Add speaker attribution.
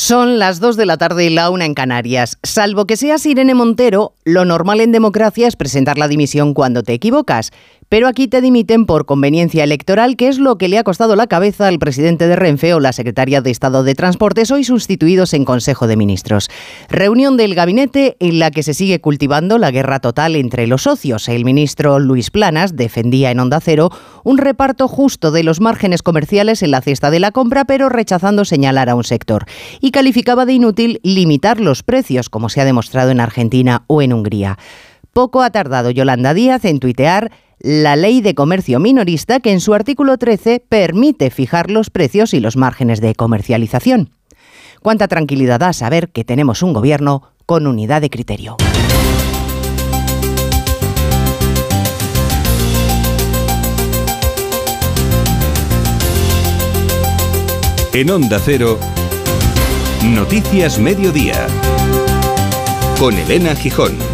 Speaker 1: Son las 2 de la tarde y la una en Canarias. Salvo que seas Irene Montero, lo normal en democracia es presentar la dimisión cuando te equivocas. Pero aquí te dimiten por conveniencia electoral, que es lo que le ha costado la cabeza al presidente de Renfe o la secretaria de Estado de Transportes, hoy sustituidos en Consejo de Ministros. Reunión del gabinete en la que se sigue cultivando la guerra total entre los socios. El ministro Luis Planas defendía en Onda Cero un reparto justo de los márgenes comerciales en la cesta de la compra, pero rechazando señalar a un sector. Y calificaba de inútil limitar los precios, como se ha demostrado en Argentina o en Hungría. Poco ha tardado Yolanda Díaz en tuitear la ley de comercio minorista que en su artículo 13 permite fijar los precios y los márgenes de comercialización. Cuánta tranquilidad da saber que tenemos un gobierno con unidad de criterio.
Speaker 2: En Onda Cero, Noticias Mediodía, con Elena Gijón.